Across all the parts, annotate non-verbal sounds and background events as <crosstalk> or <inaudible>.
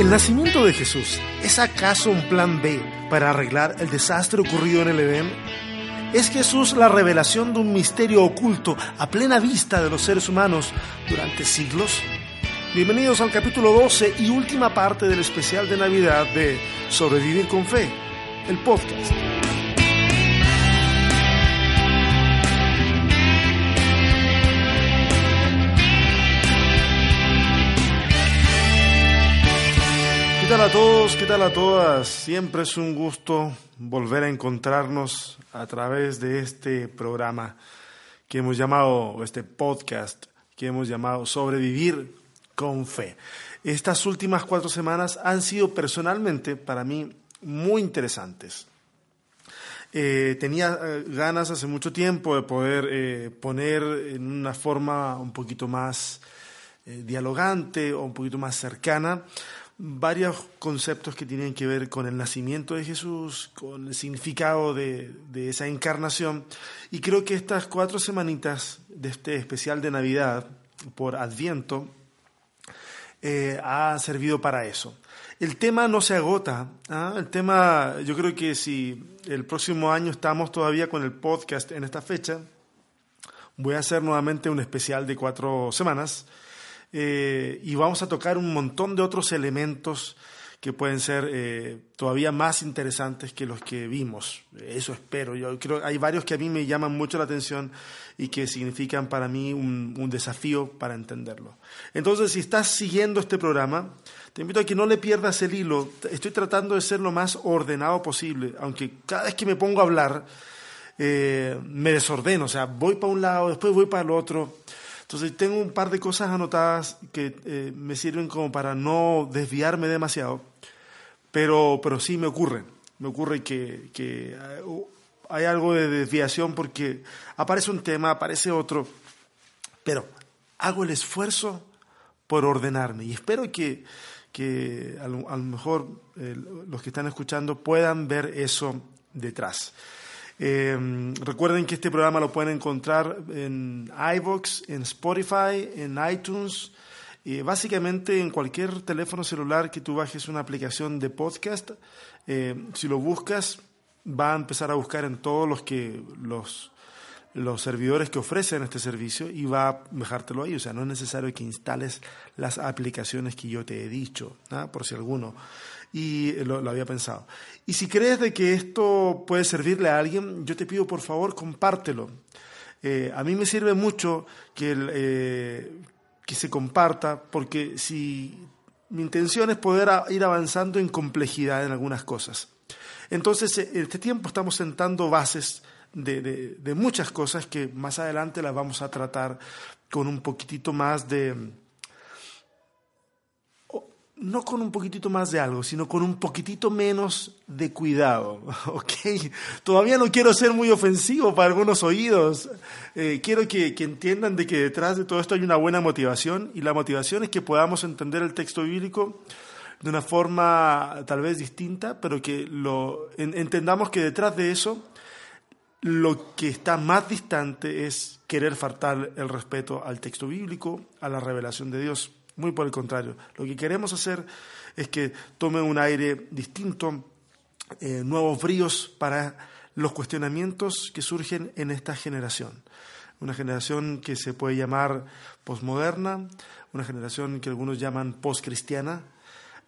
¿El nacimiento de Jesús es acaso un plan B para arreglar el desastre ocurrido en el Edén? ¿Es Jesús la revelación de un misterio oculto a plena vista de los seres humanos durante siglos? Bienvenidos al capítulo 12 y última parte del especial de Navidad de Sobrevivir con Fe, el podcast. Tal a todos? ¿Qué tal a todas? Siempre es un gusto volver a encontrarnos a través de este programa que hemos llamado, este podcast que hemos llamado Sobrevivir con Fe. Estas últimas cuatro semanas han sido personalmente para mí muy interesantes. Eh, tenía eh, ganas hace mucho tiempo de poder eh, poner en una forma un poquito más dialogante o un poquito más cercana varios conceptos que tienen que ver con el nacimiento de Jesús, con el significado de, esa encarnación. Y creo que estas cuatro semanitas de este especial de Navidad por Adviento eh, ha servido para eso. El tema no se agota. ¿ah? El tema, yo creo que si el próximo año estamos todavía con el podcast en esta fecha, voy a hacer nuevamente un especial de cuatro semanas eh, y vamos a tocar un montón de otros elementos que pueden ser eh, todavía más interesantes que los que vimos. Eso espero. Yo creo hay varios que a mí me llaman mucho la atención y que significan para mí un, desafío para entenderlo. Entonces, si estás siguiendo este programa, te invito a que no le pierdas el hilo. Estoy tratando de ser lo más ordenado posible, aunque cada vez que me pongo a hablar eh, me desordeno. O sea, voy para un lado, después voy para el otro. Entonces tengo un par de cosas anotadas que eh, me sirven como para no desviarme demasiado, pero, pero sí me ocurre. Me ocurre que, que hay algo de desviación porque aparece un tema, aparece otro, pero hago el esfuerzo por ordenarme y espero que, que a, lo, mejor eh, los que están escuchando puedan ver eso detrás. Eh, recuerden que este programa lo pueden encontrar en iVoox, en Spotify, en iTunes, y básicamente en cualquier teléfono celular que tú bajes una aplicación de podcast. Eh, si lo buscas, va a empezar a buscar en todos los que los los servidores que ofrecen este servicio y va a dejártelo ahí. O sea, no es necesario que instales las aplicaciones que yo te he dicho, por si alguno y lo, había pensado. Y si crees de que esto puede servirle a alguien, yo te pido por favor compártelo. Eh, a mí me sirve mucho que, eh, que se comparta, porque si mi intención es poder ir avanzando en complejidad en algunas cosas. Entonces, en este tiempo estamos sentando bases de, de muchas cosas que más adelante las vamos a tratar con un poquitito más de, no con un poquitito más de algo, sino con un poquitito menos de cuidado, <laughs> ¿ok? Todavía no quiero ser muy ofensivo para algunos oídos. Eh, quiero que, entiendan de que detrás de todo esto hay una buena motivación y la motivación es que podamos entender el texto bíblico de una forma tal vez distinta, pero que lo, entendamos que detrás de eso lo que está más distante es querer faltar el respeto al texto bíblico, a la revelación de Dios. Muy por el contrario. Lo que queremos hacer es que tome un aire distinto, eh, nuevos bríos para los cuestionamientos que surgen en esta generación. Una generación que se puede llamar posmoderna, una generación que algunos llaman postcristiana.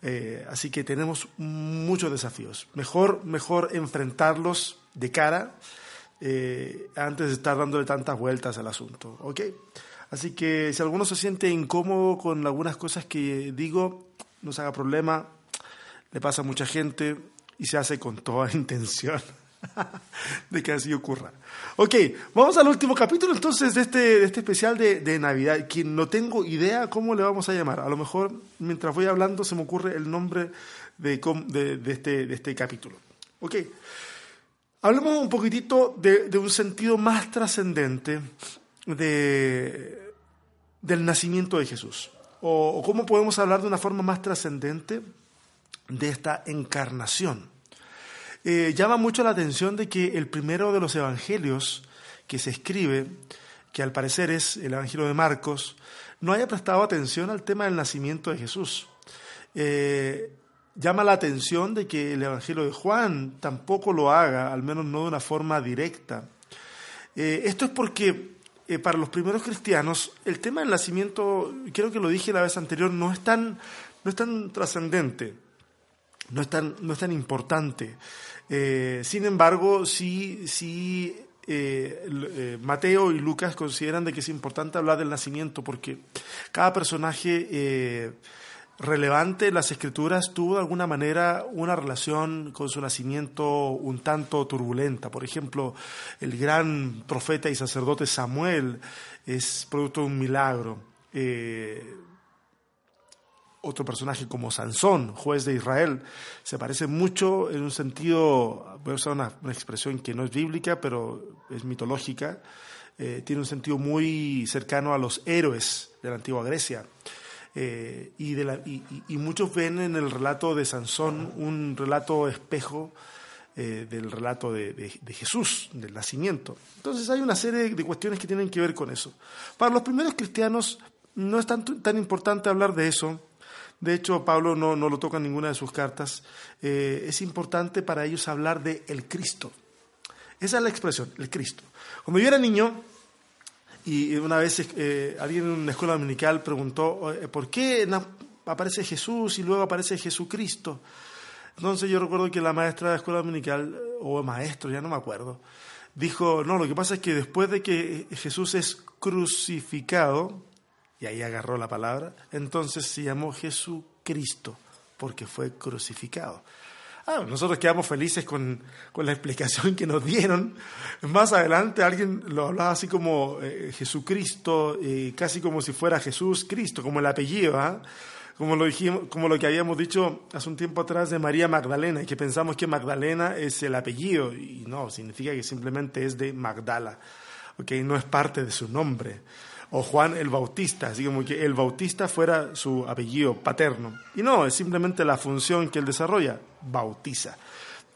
Eh, así que tenemos muchos desafíos. Mejor, mejor enfrentarlos de cara eh, antes de estar dándole tantas vueltas al asunto. ¿ok?, Así que si alguno se siente incómodo con algunas cosas que digo, no se haga problema, le pasa a mucha gente y se hace con toda <laughs> intención <laughs> de que así ocurra. Ok, vamos al último capítulo entonces de este, de este especial de, de, Navidad, que no tengo idea cómo le vamos a llamar. A lo mejor mientras voy hablando se me ocurre el nombre de, de, este, de este capítulo. Ok, hablemos un poquitito de, un sentido más trascendente de, del nacimiento de Jesús? O, cómo podemos hablar de una forma más trascendente de esta encarnación? Eh, llama mucho la atención de que el primero de los evangelios que se escribe, que al parecer es el Evangelio de Marcos, no haya prestado atención al tema del nacimiento de Jesús. eh, llama la atención de que el Evangelio de Juan tampoco lo haga, al menos no de una forma directa. Eh, esto es porque eh, para los primeros cristianos el tema del nacimiento, creo que lo dije la vez anterior, no es tan, no tan trascendente, no es tan, no es tan importante. sin embargo, sí, sí Mateo y Lucas consideran de que es importante hablar del nacimiento porque cada personaje relevante las escrituras tuvo de alguna manera una relación con su nacimiento un tanto turbulenta. Por ejemplo, el gran profeta y sacerdote Samuel es producto de un milagro. Eh, otro personaje como Sansón, juez de Israel, se parece mucho en un sentido, voy a usar una, expresión que no es bíblica, pero es mitológica, eh, tiene un sentido muy cercano a los héroes de la antigua Grecia. Eh, y, muchos ven en el relato de Sansón un relato espejo eh, del relato de, Jesús, del nacimiento. Entonces hay una serie de cuestiones que tienen que ver con eso. Para los primeros cristianos no es tan, tan importante hablar de eso. De hecho, Pablo no, no lo toca en ninguna de sus cartas. Eh, es importante para ellos hablar de el Cristo. Esa es la expresión, el Cristo. Cuando yo era niño, y una vez eh, alguien en una escuela dominical preguntó, ¿por qué aparece Jesús y luego aparece Jesucristo? Entonces yo recuerdo que la maestra de la escuela dominical, o maestro, ya no me acuerdo, dijo, no, lo que pasa es que después de que Jesús es crucificado, y ahí agarró la palabra, entonces se llamó Jesucristo, porque fue crucificado. Ah, nosotros quedamos felices con, la explicación que nos dieron. Más adelante alguien lo hablaba así como eh, Jesucristo, eh, casi como si fuera Jesús Cristo, como el apellido, ¿ah? como, lo dijimos, como lo que habíamos dicho hace un tiempo atrás de María Magdalena, y que pensamos que Magdalena es el apellido, y no, significa que simplemente es de Magdala, okay, no es parte de su nombre o Juan el Bautista, así como que el Bautista fuera su apellido paterno. Y no, es simplemente la función que él desarrolla, bautiza.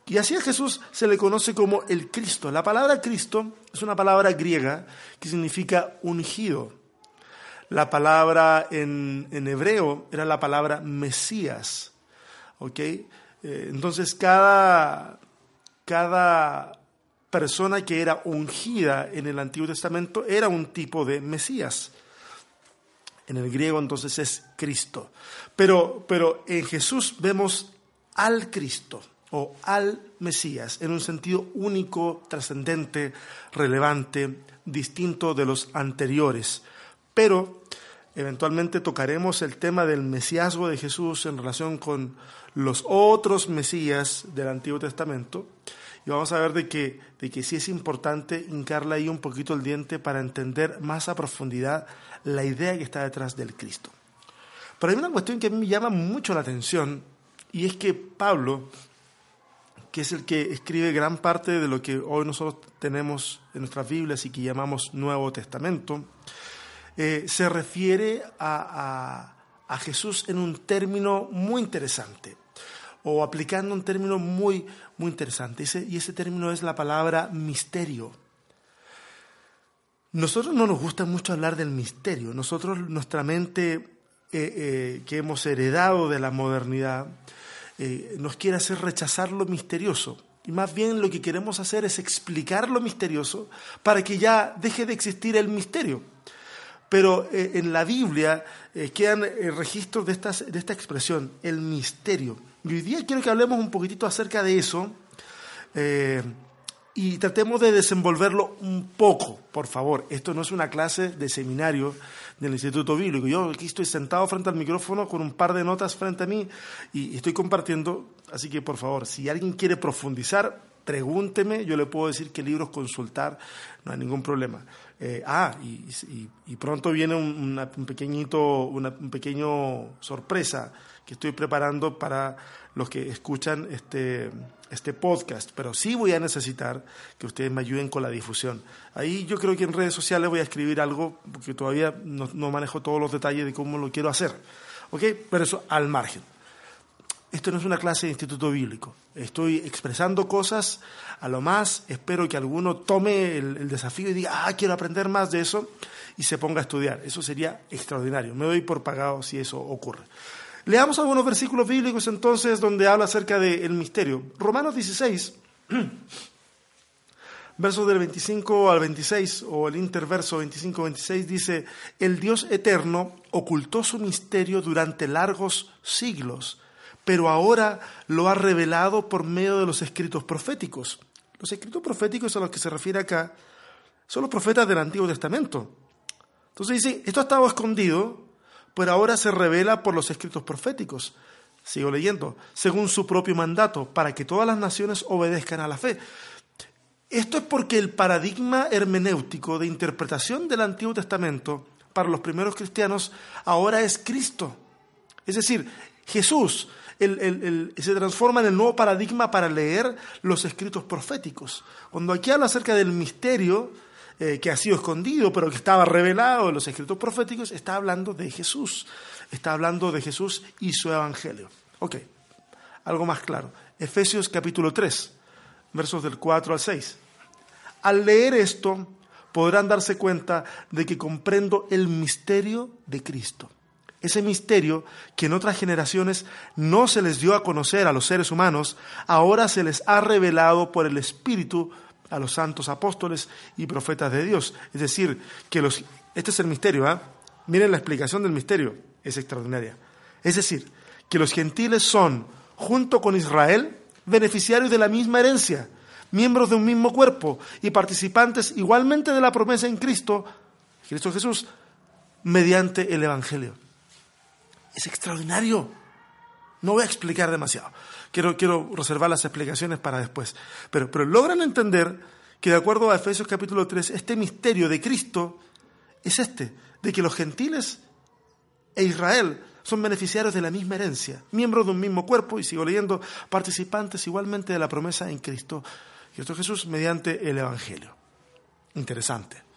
Y así a Jesús se le conoce como el Cristo. La palabra Cristo es una palabra griega que significa ungido. La palabra en, hebreo era la palabra Mesías. ¿ok? Eh, entonces cada, cada persona que era ungida en el Antiguo Testamento era un tipo de Mesías. En el griego entonces es Cristo. Pero, pero en Jesús vemos al Cristo o al Mesías en un sentido único, trascendente, relevante, distinto de los anteriores. Pero eventualmente tocaremos el tema del mesiasgo de Jesús en relación con los otros Mesías del Antiguo Testamento y vamos a ver de que, de que sí es importante hincarle ahí un poquito el diente para entender más a profundidad la idea que está detrás del Cristo. Pero hay una cuestión que a mí me llama mucho la atención y es que Pablo, que es el que escribe gran parte de lo que hoy nosotros tenemos en nuestras Biblias y que llamamos Nuevo Testamento, eh, se refiere a, a Jesús en un término muy interesante o aplicando un término muy, muy interesante. y ese término es la palabra misterio. Nosotros no nos gusta mucho hablar del misterio. Nosotros, nuestra mente eh, eh, que hemos heredado de la modernidad, eh, nos quiere hacer rechazar lo misterioso. Y más bien lo que queremos hacer es explicar lo misterioso para que ya deje de existir el misterio. Pero en la Biblia quedan registros de, de esta expresión, el misterio. Y hoy día quiero que hablemos un poquitito acerca de eso eh, y tratemos de desenvolverlo un poco, por favor. Esto no es una clase de seminario del Instituto Bíblico. Yo aquí estoy sentado frente al micrófono con un par de notas frente a mí y estoy compartiendo. Así que, por favor, si alguien quiere profundizar, pregúnteme, yo le puedo decir qué libros consultar, no hay ningún problema. Eh, ah, y, pronto viene un, un pequeñito, una un pequeño sorpresa que estoy preparando para los que escuchan este, este podcast, pero sí voy a necesitar que ustedes me ayuden con la difusión. Ahí yo creo que en redes sociales voy a escribir algo, porque todavía no, no manejo todos los detalles de cómo lo quiero hacer. ¿Ok? Pero eso al margen. Esto no es una clase de instituto bíblico. Estoy expresando cosas a lo más. Espero que alguno tome el, desafío y diga, ah, quiero aprender más de eso y se ponga a estudiar. Eso sería extraordinario. Me doy por pagado si eso ocurre. Leamos algunos versículos bíblicos entonces donde habla acerca del misterio. Romanos 16, <clears throat> versos del 25 al 26, o el interverso 25-26, dice, el Dios eterno ocultó su misterio durante largos siglos, pero ahora lo ha revelado por medio de los escritos proféticos. Los escritos proféticos a los que se refiere acá son los profetas del Antiguo Testamento. Entonces dice, esto ha estado escondido, pero ahora se revela por los escritos proféticos. Sigo leyendo, según su propio mandato, para que todas las naciones obedezcan a la fe. Esto es porque el paradigma hermenéutico de interpretación del Antiguo Testamento para los primeros cristianos ahora es Cristo. Es decir, Jesús se transforma en el nuevo paradigma para leer los escritos proféticos. Cuando aquí habla acerca del misterio, eh, que ha sido escondido, pero que estaba revelado en los escritos proféticos, está hablando de Jesús. Está hablando de Jesús y su evangelio. Ok, algo más claro. Efesios capítulo 3, versos del 4 al 6. Al leer esto, podrán darse cuenta de que comprendo el misterio de Cristo. Ese misterio que en otras generaciones no se les dio a conocer a los seres humanos, ahora se les ha revelado por el Espíritu a los santos apóstoles y profetas de Dios. Es decir, que los... Este es el misterio, ¿ah? Miren la explicación del misterio, es extraordinaria. Es decir, que los gentiles son, junto con Israel, beneficiarios de la misma herencia, miembros de un mismo cuerpo y participantes igualmente de la promesa en Cristo, Cristo Jesús, mediante el Evangelio. Es extraordinario. No voy a explicar demasiado. Quiero, quiero reservar las explicaciones para después. Pero, pero logran entender que de acuerdo a Efesios capítulo 3, este misterio de Cristo es este, de que los gentiles e Israel son beneficiarios de la misma herencia, miembros de un mismo cuerpo, y sigo leyendo, participantes igualmente de la promesa en Cristo, Cristo Jesús, mediante el Evangelio. Interesante.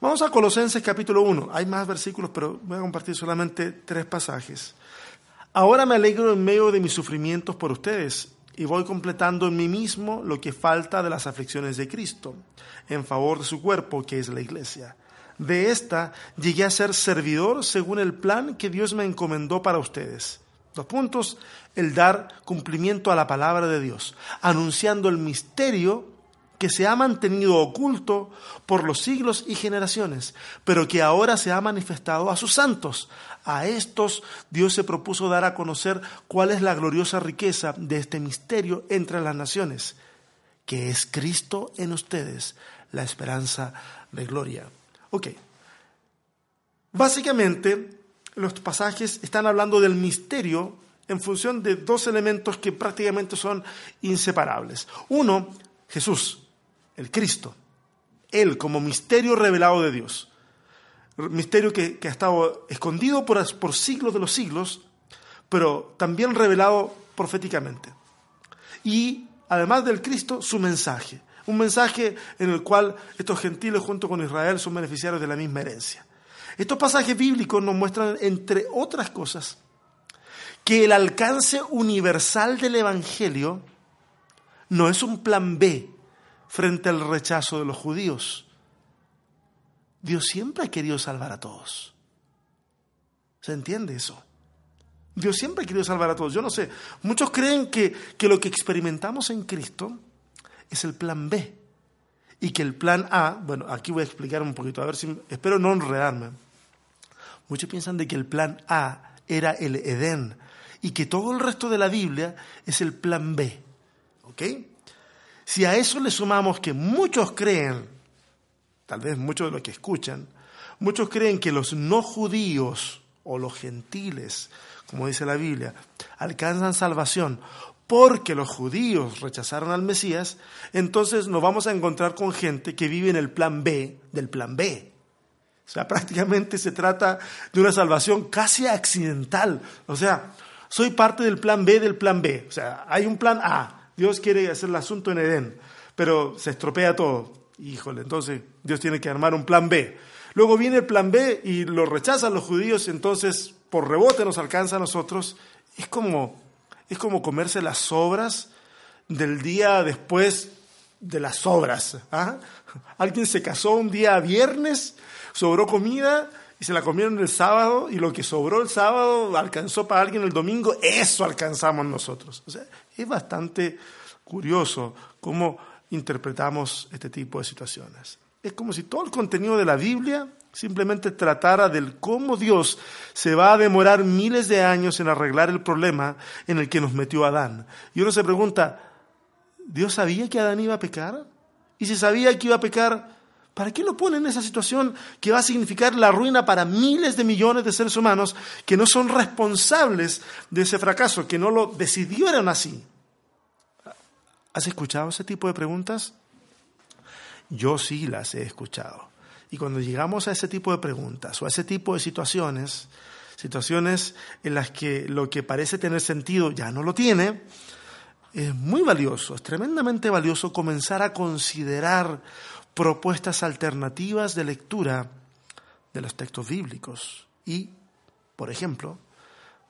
Vamos a Colosenses capítulo 1. Hay más versículos, pero voy a compartir solamente tres pasajes. Ahora me alegro en medio de mis sufrimientos por ustedes y voy completando en mí mismo lo que falta de las aflicciones de Cristo, en favor de su cuerpo, que es la iglesia. De esta llegué a ser servidor según el plan que Dios me encomendó para ustedes. Dos puntos, el dar cumplimiento a la palabra de Dios, anunciando el misterio que se ha mantenido oculto por los siglos y generaciones, pero que ahora se ha manifestado a sus santos. A estos Dios se propuso dar a conocer cuál es la gloriosa riqueza de este misterio entre las naciones, que es Cristo en ustedes, la esperanza de gloria. Ok. Básicamente, los pasajes están hablando del misterio en función de dos elementos que prácticamente son inseparables. Uno, Jesús el Cristo, Él como misterio revelado de Dios, misterio que, ha estado escondido por, por siglos de los siglos, pero también revelado proféticamente. Y además del Cristo, su mensaje, un mensaje en el cual estos gentiles junto con Israel son beneficiarios de la misma herencia. Estos pasajes bíblicos nos muestran, entre otras cosas, que el alcance universal del Evangelio no es un plan B frente al rechazo de los judíos. Dios siempre ha querido salvar a todos. ¿Se entiende eso? Dios siempre ha querido salvar a todos. Yo no sé, muchos creen que, que lo que experimentamos en Cristo es el plan B y que el plan A, bueno, aquí voy a explicar un poquito, a ver si, espero no enredarme. Muchos piensan de que el plan A era el Edén y que todo el resto de la Biblia es el plan B. ¿Ok? Si a eso le sumamos que muchos creen, tal vez muchos de los que escuchan, muchos creen que los no judíos o los gentiles, como dice la Biblia, alcanzan salvación porque los judíos rechazaron al Mesías, entonces nos vamos a encontrar con gente que vive en el plan B del plan B. O sea, <laughs> prácticamente se trata de una salvación casi accidental. O sea, soy parte del plan B del plan B. O sea, hay un plan A, Dios quiere hacer el asunto en Edén, pero se estropea todo. Híjole, entonces Dios tiene que armar un plan B. Luego viene el plan B y lo rechazan los judíos, entonces por rebote nos alcanza a nosotros. Es como, es como comerse las sobras del día después de las sobras. ¿ah? Alguien se casó un día viernes, sobró comida y se la comieron el sábado y lo que sobró el sábado alcanzó para alguien el domingo, eso alcanzamos nosotros. O sea, es bastante curioso cómo interpretamos este tipo de situaciones. Es como si todo el contenido de la Biblia simplemente tratara del cómo Dios se va a demorar miles de años en arreglar el problema en el que nos metió Adán. Y uno se pregunta, ¿Dios sabía que Adán iba a pecar? Y si sabía que iba a pecar, ¿para qué lo pone en esa situación que va a significar la ruina para miles de millones de seres humanos que no son responsables de ese fracaso, que no lo decidieron así? ¿Has escuchado ese tipo de preguntas? Yo sí las he escuchado. Y cuando llegamos a ese tipo de preguntas o a ese tipo de situaciones, situaciones en las que lo que parece tener sentido ya no lo tiene, es muy valioso, es tremendamente valioso comenzar a considerar propuestas alternativas de lectura de los textos bíblicos y, por ejemplo,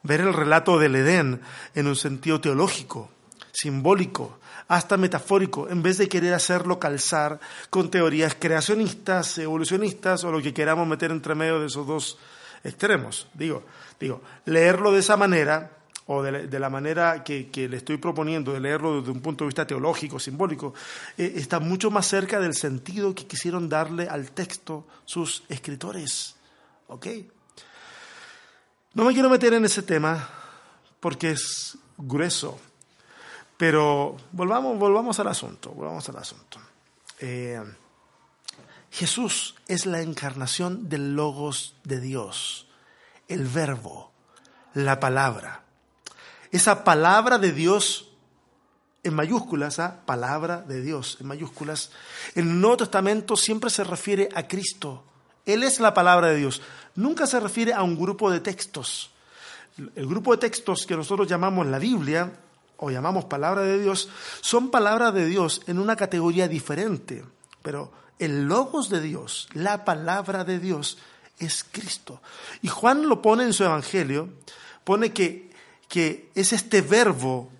ver el relato del Edén en un sentido teológico, simbólico, hasta metafórico, en vez de querer hacerlo calzar con teorías creacionistas, evolucionistas o lo que queramos meter entre medio de esos dos extremos. Digo, digo leerlo de esa manera o de la, manera que, le estoy proponiendo, de leerlo desde un punto de vista teológico, simbólico, eh, está mucho más cerca del sentido que quisieron darle al texto sus escritores. ¿Ok? No me quiero meter en ese tema porque es grueso. Pero volvamos, volvamos al asunto, volvamos al asunto. Eh, Jesús es la encarnación del logos de Dios, el verbo, la palabra. Esa palabra de Dios en mayúsculas, ¿ah? palabra de Dios en mayúsculas, el Nuevo Testamento siempre se refiere a Cristo. Él es la palabra de Dios. Nunca se refiere a un grupo de textos. El grupo de textos que nosotros llamamos la Biblia o llamamos palabra de Dios, son palabras de Dios en una categoría diferente. Pero el logos de Dios, la palabra de Dios, es Cristo. Y Juan lo pone en su evangelio, pone que, que es este verbo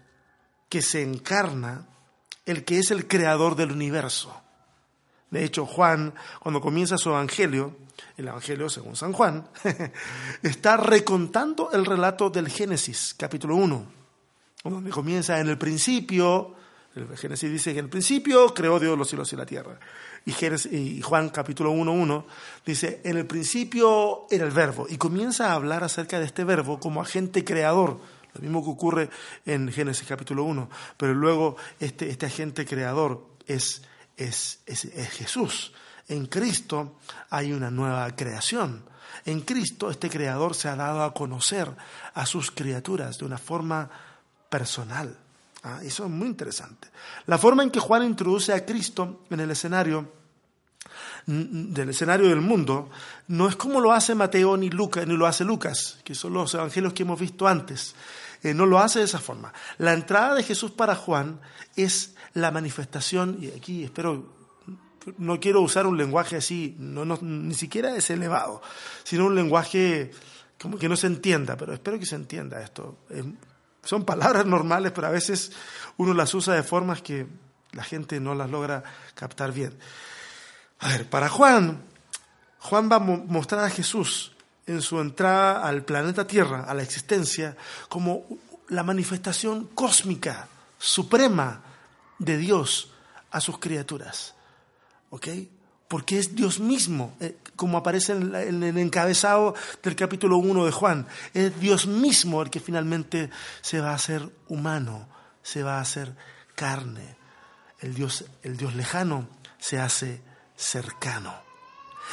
que se encarna, el que es el creador del universo. De hecho, Juan, cuando comienza su evangelio, el evangelio según San Juan, <laughs> está recontando el relato del Génesis, capítulo 1 donde comienza en el principio, el Génesis dice que en el principio creó Dios los cielos y la tierra. Y, y Juan capítulo 1.1 dice, en el principio era el verbo. Y comienza a hablar acerca de este verbo como agente creador. Lo mismo que ocurre en Génesis capítulo 1. Pero luego este, este agente creador es, es, es, es Jesús. En Cristo hay una nueva creación. En Cristo este creador se ha dado a conocer a sus criaturas de una forma personal. Ah, eso es muy interesante. La forma en que Juan introduce a Cristo en el escenario del escenario del mundo no es como lo hace Mateo ni Lucas ni lo hace Lucas, que son los evangelios que hemos visto antes. Eh, no lo hace de esa forma. La entrada de Jesús para Juan es la manifestación, y aquí espero, no quiero usar un lenguaje así, no, ni siquiera es elevado, sino un lenguaje como que no se entienda, pero espero que se entienda esto. Son palabras normales, pero a veces uno las usa de formas que la gente no las logra captar bien. A ver, para Juan, Juan va a mostrar a Jesús en su entrada al planeta Tierra, a la existencia, como la manifestación cósmica, suprema de Dios a sus criaturas. ¿Ok? porque es Dios mismo, eh, como aparece en, el encabezado del capítulo 1 de Juan. Es Dios mismo el que finalmente se va a hacer humano, se va a hacer carne. El Dios, el Dios lejano se hace cercano.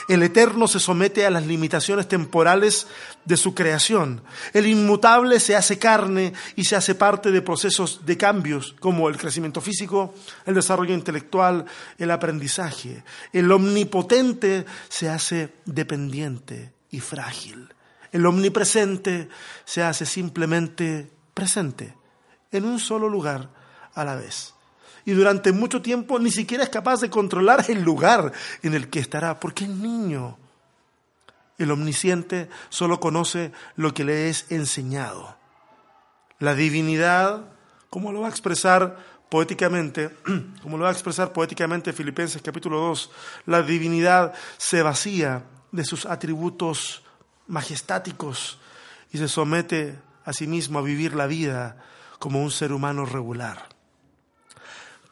El eterno se somete a las limitaciones temporales de su creación. El inmutable se hace carne y se hace parte de procesos de cambios como el crecimiento físico, el desarrollo intelectual, el aprendizaje. El omnipotente se hace dependiente y frágil. El omnipresente se hace simplemente presente en un solo lugar a la vez y durante mucho tiempo ni siquiera es capaz de controlar el lugar en el que estará, porque es niño. El omnisciente solo conoce lo que le es enseñado. La divinidad, como lo va a expresar poéticamente, <clears throat> como lo va a expresar poéticamente Filipenses capítulo 2, la divinidad se vacía de sus atributos majestáticos y se somete a sí mismo a vivir la vida como un ser humano regular,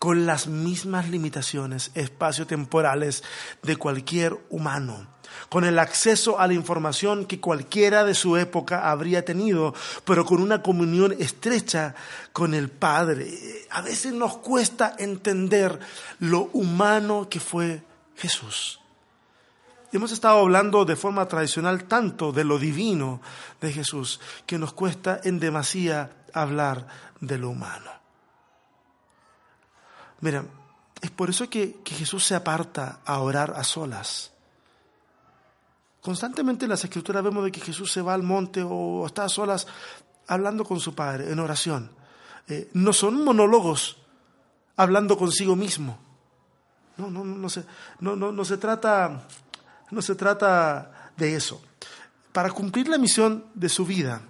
con las mismas limitaciones espaciotemporales de cualquier humano, con el acceso a la información que cualquiera de su época habría tenido, pero con una comunión estrecha con el Padre. A veces nos cuesta entender lo humano que fue Jesús. Hemos estado hablando de forma tradicional tanto de lo divino de Jesús que nos cuesta en demasía hablar de lo humano. Mira, es por eso que, que Jesús se aparta a orar a solas. Constantemente en las escrituras vemos de que Jesús se va al monte o está a solas hablando con su Padre en oración. Eh, no son monólogos hablando consigo mismo. No, no, no, se, no, no, no se trata no se trata de eso. Para cumplir la misión de su vida,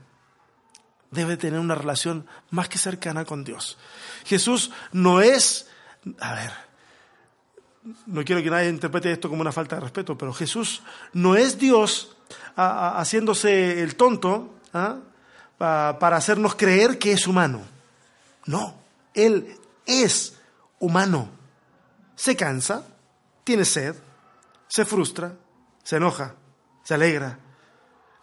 debe tener una relación más que cercana con Dios. Jesús no es, a ver, no quiero que nadie interprete esto como una falta de respeto, pero Jesús no es Dios haciéndose el tonto ¿ah? para hacernos creer que es humano. No, Él es humano. Se cansa, tiene sed, se frustra, se enoja, se alegra.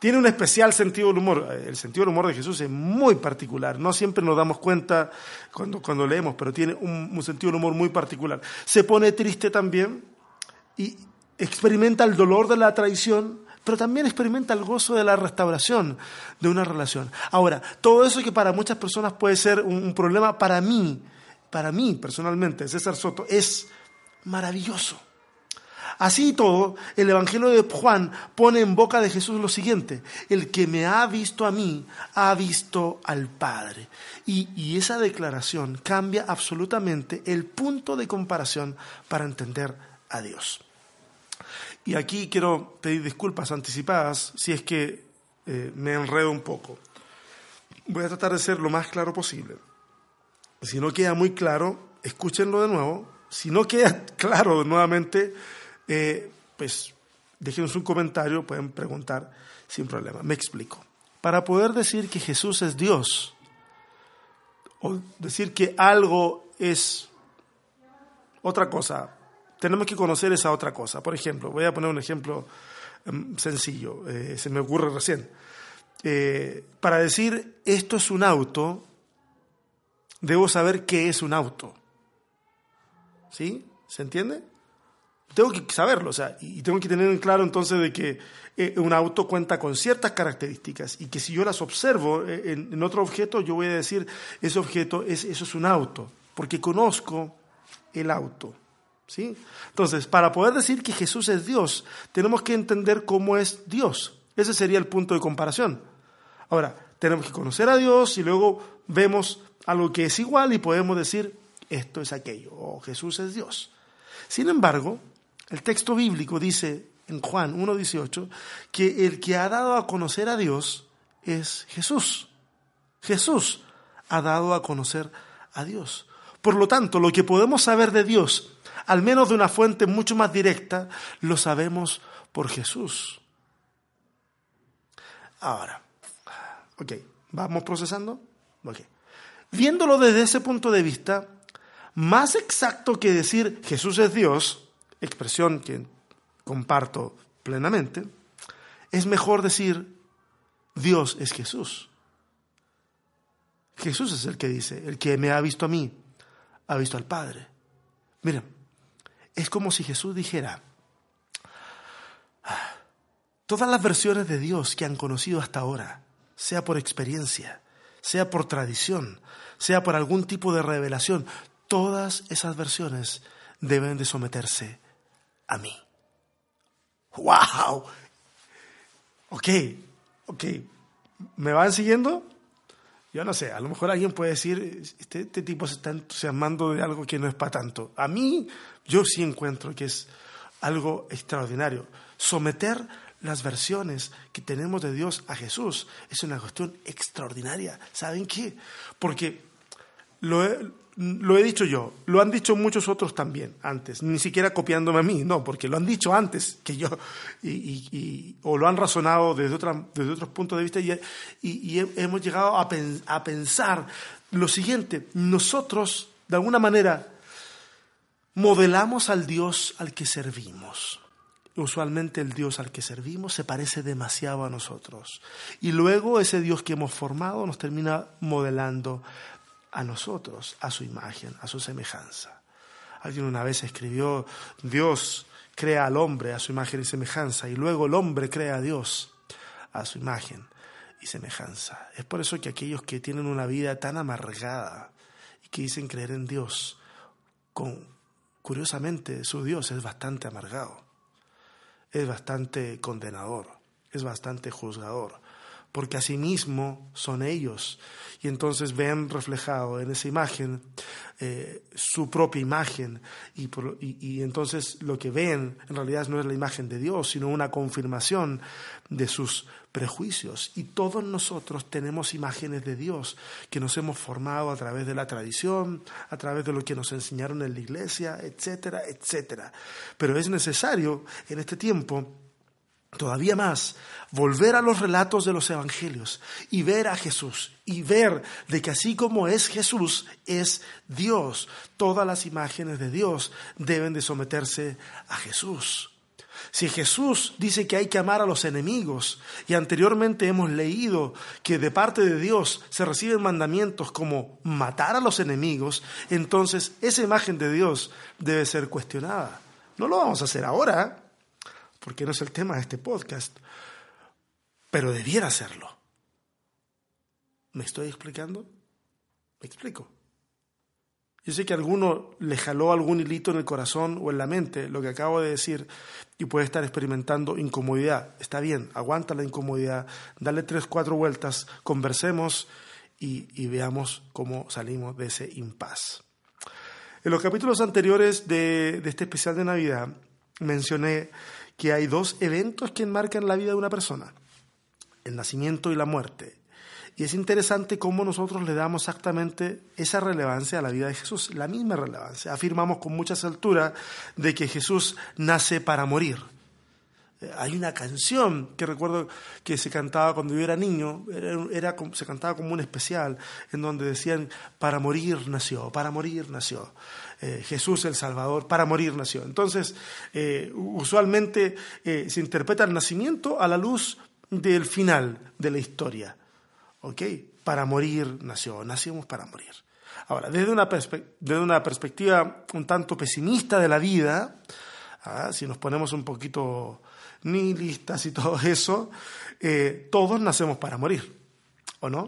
Tiene un especial sentido del humor. El sentido del humor de Jesús es muy particular. No siempre nos damos cuenta cuando, cuando leemos, pero tiene un, sentido del humor muy particular. Se pone triste también y experimenta el dolor de la traición, pero también experimenta el gozo de la restauración de una relación. Ahora, todo eso que para muchas personas puede ser un problema, para mí, para mí personalmente, César Soto, es maravilloso. Así y todo, el Evangelio de Juan pone en boca de Jesús lo siguiente, el que me ha visto a mí, ha visto al Padre. Y, esa declaración cambia absolutamente el punto de comparación para entender a Dios. Y aquí quiero pedir disculpas anticipadas si es que eh, me enredo un poco. Voy a tratar de ser lo más claro posible. Si no queda muy claro, escúchenlo de nuevo. Si no queda <laughs> claro nuevamente, eh, pues déjenos un comentario, pueden preguntar sin problema. Me explico. Para poder decir que Jesús es Dios, o decir que algo es otra cosa, tenemos que conocer esa otra cosa. Por ejemplo, voy a poner un ejemplo em, sencillo, eh, se me ocurre recién. Eh, para decir esto es un auto, debo saber qué es un auto. ¿Sí? ¿Se entiende? Tengo que saberlo, o sea, y tengo que tener en claro entonces de que eh, un auto cuenta con ciertas características y que si yo las observo eh, en, otro objeto, yo voy a decir, ese objeto, es, eso es un auto, porque conozco el auto. ¿sí? Entonces, para poder decir que Jesús es Dios, tenemos que entender cómo es Dios. Ese sería el punto de comparación. Ahora, tenemos que conocer a Dios y luego vemos algo que es igual y podemos decir, esto es aquello, o Jesús es Dios. Sin embargo, el texto bíblico dice en Juan 1.18 que el que ha dado a conocer a Dios es Jesús. Jesús ha dado a conocer a Dios. Por lo tanto, lo que podemos saber de Dios, al menos de una fuente mucho más directa, lo sabemos por Jesús. Ahora, ok, vamos procesando. Okay. Viéndolo desde ese punto de vista, más exacto que decir Jesús es Dios, expresión que comparto plenamente, es mejor decir Dios es Jesús. Jesús es el que dice, el que me ha visto a mí, ha visto al Padre. Mira, es como si Jesús dijera, todas las versiones de Dios que han conocido hasta ahora, sea por experiencia, sea por tradición, sea por algún tipo de revelación, todas esas versiones deben de someterse a mí. ¡Wow! Ok, ok. ¿Me van siguiendo? Yo no sé, a lo mejor alguien puede decir, este, este, tipo se está entusiasmando de algo que no es para tanto. A mí, yo sí encuentro que es algo extraordinario. Someter las versiones que tenemos de Dios a Jesús es una cuestión extraordinaria. ¿Saben qué? Porque lo, lo he dicho yo, lo han dicho muchos otros también antes, ni siquiera copiándome a mí, no, porque lo han dicho antes que yo, y, o lo han razonado desde, desde otros puntos de vista, y, hemos llegado a, a pensar lo siguiente, nosotros, de alguna manera, modelamos al Dios al que servimos. Usualmente el Dios al que servimos se parece demasiado a nosotros. Y luego ese Dios que hemos formado nos termina modelando a nosotros, a su imagen, a su semejanza. Alguien una vez escribió, Dios crea al hombre a su imagen y semejanza, y luego el hombre crea a Dios a su imagen y semejanza. Es por eso que aquellos que tienen una vida tan amargada y que dicen creer en Dios, con, curiosamente su Dios es bastante amargado, es bastante condenador, es bastante juzgador, porque asimismo son ellos. Y entonces ven reflejado en esa imagen eh, su propia imagen. Y, y, entonces lo que ven en realidad no es la imagen de Dios, sino una confirmación de sus prejuicios. Y todos nosotros tenemos imágenes de Dios que nos hemos formado a través de la tradición, a través de lo que nos enseñaron en la iglesia, etcétera, etcétera. Pero es necesario en este tiempo todavía más, volver a los relatos de los evangelios y ver a Jesús y ver de que así como es Jesús, es Dios. Todas las imágenes de Dios deben de someterse a Jesús. Si Jesús dice que hay que amar a los enemigos y anteriormente hemos leído que de parte de Dios se reciben mandamientos como matar a los enemigos, entonces esa imagen de Dios debe ser cuestionada. No lo vamos a hacer ahora, porque no es el tema de este podcast, pero debiera serlo. ¿Me estoy explicando? ¿Me explico? Yo sé que a alguno le jaló algún hilito en el corazón o en la mente lo que acabo de decir y puede estar experimentando incomodidad. Está bien, aguanta la incomodidad, dale tres, cuatro vueltas, conversemos y, veamos cómo salimos de ese impas. En los capítulos anteriores de, de este especial de Navidad mencioné que hay dos eventos que enmarcan la vida de una persona, el nacimiento y la muerte. Y es interesante cómo nosotros le damos exactamente esa relevancia a la vida de Jesús, la misma relevancia. Afirmamos con mucha altura de que Jesús nace para morir. Eh, hay una canción que recuerdo que se cantaba cuando yo era niño, era, se cantaba como un especial, en donde decían, para morir nació, para morir nació. Eh, Jesús el Salvador, para morir nació. Entonces, eh, usualmente eh, se interpreta el nacimiento a la luz del final de la historia. ¿Ok? Para morir nació, nacimos para morir. Ahora, desde una, desde una perspectiva un tanto pesimista de la vida, ¿ah? si nos ponemos un poquito nihilistas y todo eso, todos nacemos para morir, ¿o no?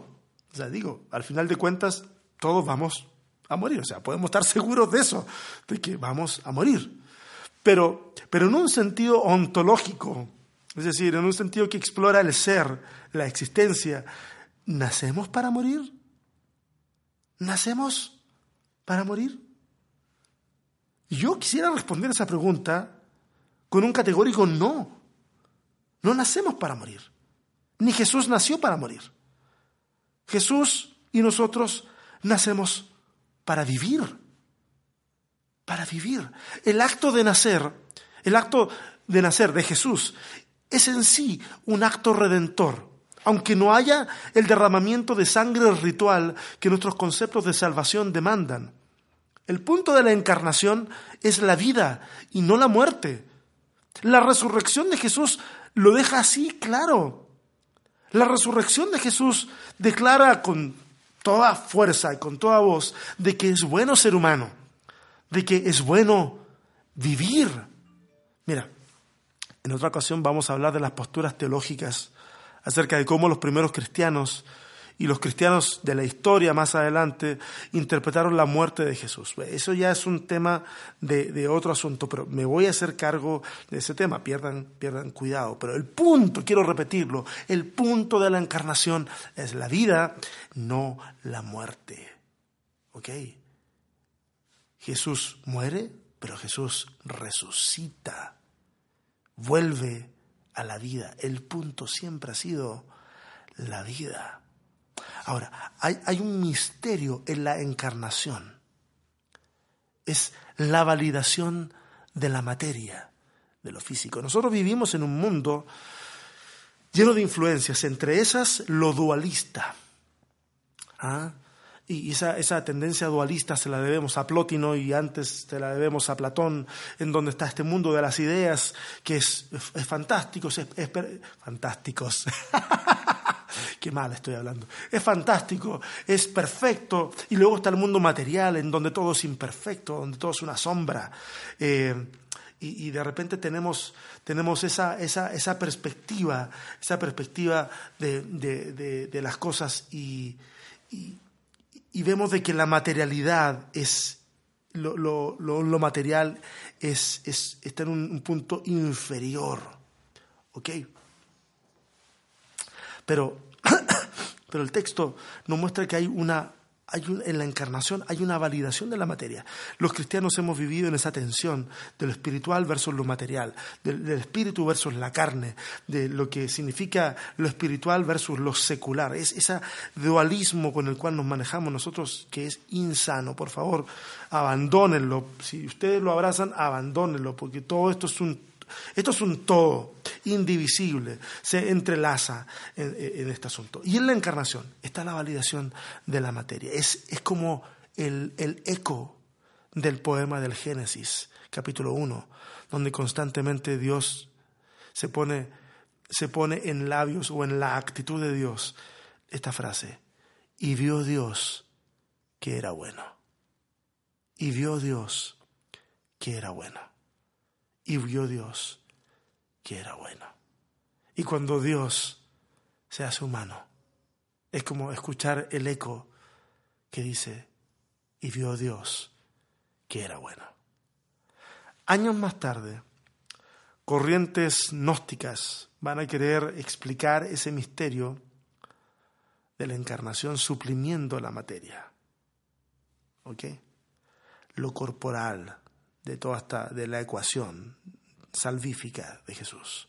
O sea, digo, al final de cuentas, todos vamos a morir. O sea, podemos estar <laughs> seguros de eso, de que vamos a morir. Pero, pero en un sentido ontológico, es decir, en un sentido que explora el ser, la existencia, ¿nacemos para morir? ¿Nacemos para morir? Yo quisiera responder esa pregunta con un categórico no. No nacemos para morir. Ni Jesús nació para morir. Jesús y nosotros nacemos para vivir. Para vivir. El acto de nacer, el acto de nacer de Jesús es en sí un acto redentor. Aunque no haya el derramamiento de sangre ritual que nuestros conceptos de salvación demandan. El punto de la encarnación es la vida y no la muerte. La resurrección de Jesús lo deja así claro. La resurrección de Jesús declara con toda fuerza y con toda voz de que es bueno ser humano, de que es bueno vivir. Mira, en otra ocasión vamos a hablar de las posturas teológicas acerca de cómo los primeros cristianos y los cristianos de la historia más adelante interpretaron la muerte de Jesús. Eso ya es un tema de, otro asunto, pero me voy a hacer cargo de ese tema, pierdan, pierdan cuidado. Pero el punto, quiero repetirlo, el punto de la encarnación es la vida, no la muerte. ¿Ok? Jesús muere, pero Jesús resucita, vuelve a la vida. El punto siempre ha sido la vida. Ahora, hay, un misterio en la encarnación. es la validación de la materia, de lo físico. Nosotros vivimos en un mundo lleno de influencias, entre esas lo dualista. ¿Ah? Y esa, esa, tendencia dualista se la debemos a Plotino y antes se la debemos a Platón, en donde está este mundo de las ideas que es, es fantástico, es, es, fantásticos. <laughs> Qué mal estoy hablando. Es fantástico, es perfecto. Y luego está el mundo material, en donde todo es imperfecto, donde todo es una sombra. Eh, y, de repente tenemos, tenemos esa, esa, esa perspectiva, esa perspectiva de, de, de, las cosas y, y, vemos de que la materialidad es, lo, lo, lo, material es, es, está en un, punto inferior. ¿Ok? Pero, <coughs> pero el texto nos muestra que hay una en la encarnación hay una validación de la materia. Los cristianos hemos vivido en esa tensión de lo espiritual versus lo material, del, espíritu versus la carne, de lo que significa lo espiritual versus lo secular. Es ese dualismo con el cual nos manejamos nosotros que es insano. Por favor, abandónenlo. Si ustedes lo abrazan, abandónenlo, porque todo esto es un esto es un todo indivisible, se entrelaza en, este asunto. Y en la encarnación está la validación de la materia. Es, es como el, el eco del poema del Génesis, capítulo 1, donde constantemente Dios se pone, se pone en labios o en la actitud de Dios esta frase. Y vio Dios que era bueno. Y vio Dios que era bueno y vio Dios que era bueno. Y cuando Dios se hace humano, es como escuchar el eco que dice, y vio Dios que era bueno. Años más tarde, corrientes gnósticas van a querer explicar ese misterio de la encarnación suprimiendo la materia. ¿Ok? Lo corporal, de toda esta, de la ecuación salvífica de Jesús.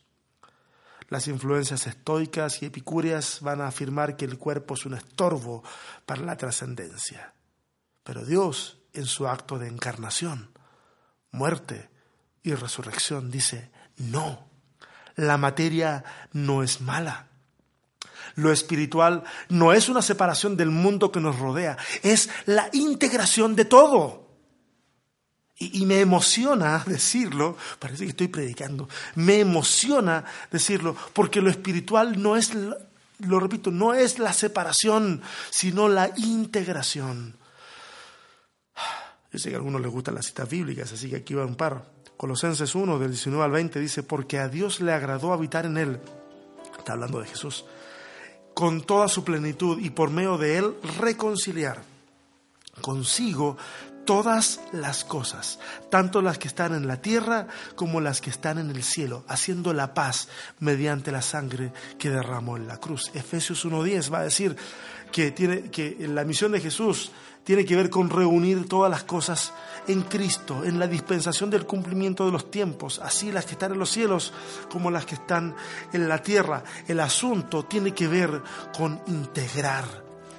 Las influencias estoicas y epicúreas van a afirmar que el cuerpo es un estorbo para la trascendencia. Pero Dios, en su acto de encarnación, muerte y resurrección, dice, no, la materia no es mala. Lo espiritual no es una separación del mundo que nos rodea, es la integración de todo. Y, me emociona decirlo, parece que estoy predicando, me emociona decirlo, porque lo espiritual no es, lo repito, no es la separación, sino la integración. Yo sé que a algunos les gustan las citas bíblicas, así que aquí va un par. Colosenses 1, del 19 al 20, dice, porque a Dios le agradó habitar en él, está hablando de Jesús, con toda su plenitud y por medio de él reconciliar consigo todas las cosas, tanto las que están en la tierra como las que están en el cielo, haciendo la paz mediante la sangre que derramó en la cruz. Efesios 1.10 va a decir que, tiene, que la misión de Jesús tiene que ver con reunir todas las cosas en Cristo, en la dispensación del cumplimiento de los tiempos, así las que están en los cielos como las que están en la tierra. El asunto tiene que ver con integrar,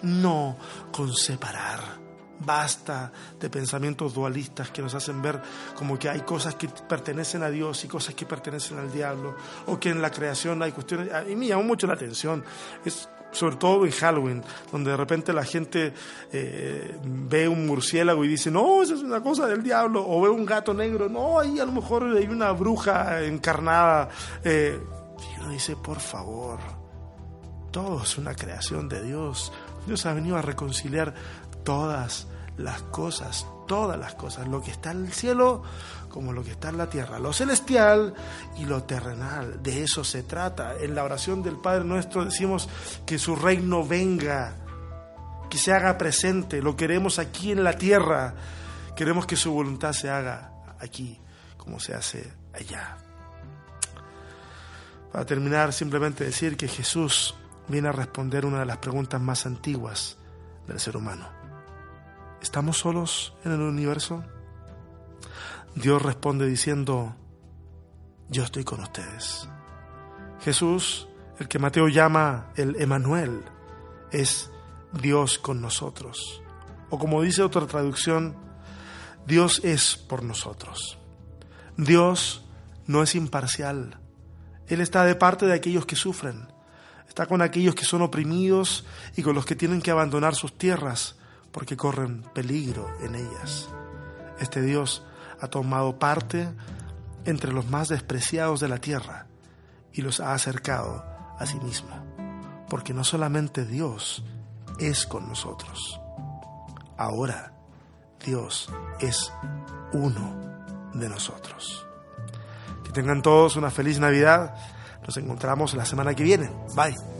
no con separar. Basta de pensamientos dualistas que nos hacen ver como que hay cosas que pertenecen a Dios y cosas que pertenecen al diablo, o que en la creación hay cuestiones. A mí me llamó mucho la atención, es sobre todo en Halloween, donde de repente la gente eh, ve un murciélago y dice, no, esa es una cosa del diablo, o ve un gato negro, no, ahí a lo mejor hay una bruja encarnada. Eh, y uno dice, por favor, todo es una creación de Dios. Dios ha venido a reconciliar todas las cosas, todas las cosas, lo que está en el cielo como lo que está en la tierra, lo celestial y lo terrenal. De eso se trata. En la oración del Padre nuestro decimos que su reino venga, que se haga presente, lo queremos aquí en la tierra, queremos que su voluntad se haga aquí como se hace allá. Para terminar, simplemente decir que Jesús viene a responder una de las preguntas más antiguas del ser humano. ¿Estamos solos en el universo? Dios responde diciendo, yo estoy con ustedes. Jesús, el que Mateo llama el Emanuel, es Dios con nosotros. O como dice otra traducción, Dios es por nosotros. Dios no es imparcial. Él está de parte de aquellos que sufren. Está con aquellos que son oprimidos y con los que tienen que abandonar sus tierras porque corren peligro en ellas. Este Dios ha tomado parte entre los más despreciados de la tierra y los ha acercado a sí mismo, porque no solamente Dios es con nosotros, ahora Dios es uno de nosotros. Que tengan todos una feliz Navidad. Nos encontramos la semana que viene. Bye.